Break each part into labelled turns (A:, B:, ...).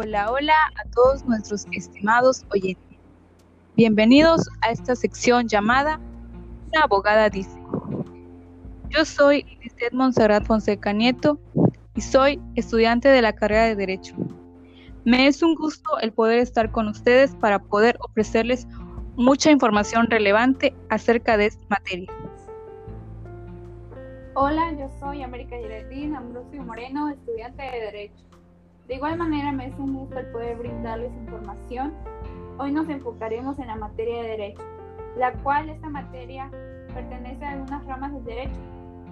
A: Hola, hola a todos nuestros estimados oyentes. Bienvenidos a esta sección llamada Una abogada dice. Yo soy Lisette Monserrat Fonseca Nieto y soy estudiante de la carrera de Derecho. Me es un gusto el poder estar con ustedes para poder ofrecerles mucha información relevante acerca de esta materia.
B: Hola, yo soy América Geraldine Ambrosio Moreno, estudiante de Derecho. De igual manera, me es un gusto el poder brindarles información. Hoy nos enfocaremos en la materia de Derecho, la cual esta materia pertenece a algunas ramas del derecho.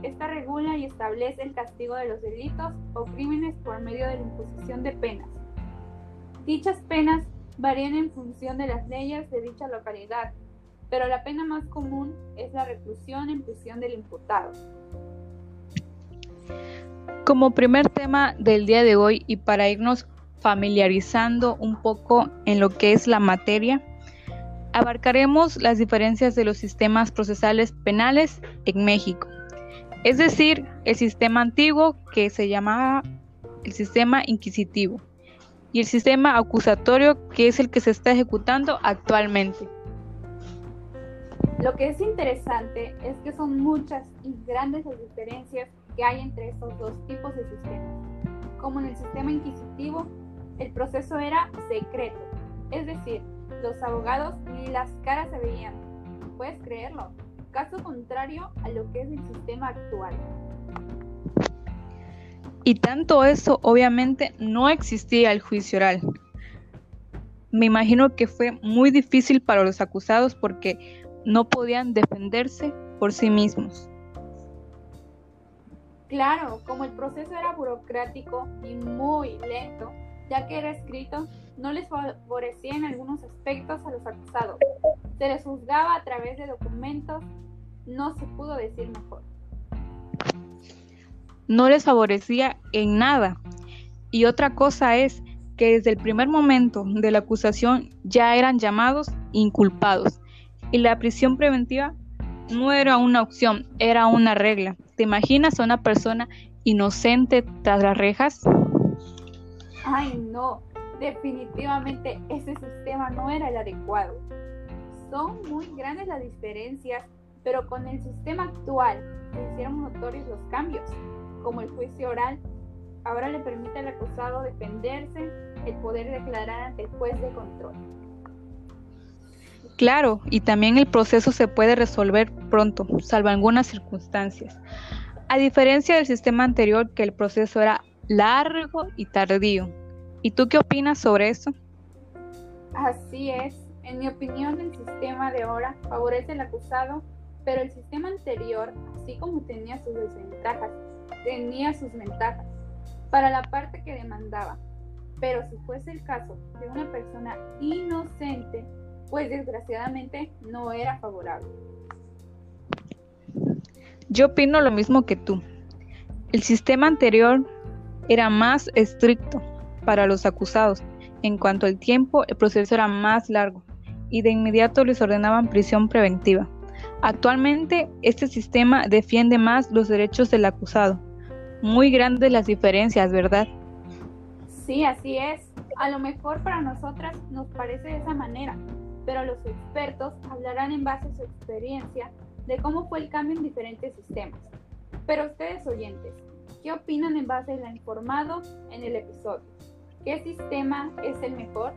B: Esta regula y establece el castigo de los delitos o crímenes por medio de la imposición de penas. Dichas penas varían en función de las leyes de dicha localidad, pero la pena más común es la reclusión en prisión del imputado.
A: Como primer tema del día de hoy y para irnos familiarizando un poco en lo que es la materia, abarcaremos las diferencias de los sistemas procesales penales en México. Es decir, el sistema antiguo que se llamaba el sistema inquisitivo y el sistema acusatorio que es el que se está ejecutando actualmente.
B: Lo que es interesante es que son muchas y grandes las diferencias que hay entre estos dos tipos de sistemas. Como en el sistema inquisitivo, el proceso era secreto, es decir, los abogados ni las caras se veían. ¿Puedes creerlo? Caso contrario a lo que es el sistema actual.
A: Y tanto eso, obviamente, no existía el juicio oral. Me imagino que fue muy difícil para los acusados porque no podían defenderse por sí mismos.
B: Claro, como el proceso era burocrático y muy lento, ya que era escrito, no les favorecía en algunos aspectos a los acusados. Se les juzgaba a través de documentos, no se pudo decir mejor.
A: No les favorecía en nada. Y otra cosa es que desde el primer momento de la acusación ya eran llamados inculpados y la prisión preventiva no era una opción, era una regla. ¿Te imaginas a una persona inocente tras las rejas?
B: Ay, no, definitivamente ese sistema no era el adecuado. Son muy grandes las diferencias, pero con el sistema actual se hicieron notorios los cambios, como el juicio oral. Ahora le permite al acusado defenderse, el poder declarar ante el juez de control.
A: Claro, y también el proceso se puede resolver pronto, salvo algunas circunstancias. A diferencia del sistema anterior, que el proceso era largo y tardío. ¿Y tú qué opinas sobre eso?
B: Así es. En mi opinión, el sistema de ahora favorece al acusado, pero el sistema anterior, así como tenía sus desventajas, tenía sus ventajas para la parte que demandaba. Pero si fuese el caso de una persona inocente, pues desgraciadamente no era favorable.
A: Yo opino lo mismo que tú. El sistema anterior era más estricto para los acusados. En cuanto al tiempo, el proceso era más largo y de inmediato les ordenaban prisión preventiva. Actualmente, este sistema defiende más los derechos del acusado. Muy grandes las diferencias, ¿verdad?
B: Sí, así es. A lo mejor para nosotras nos parece de esa manera, pero los expertos hablarán en base a su experiencia de cómo fue el cambio en diferentes sistemas. Pero ustedes oyentes, ¿qué opinan en base a lo informado en el episodio? ¿Qué sistema es el mejor?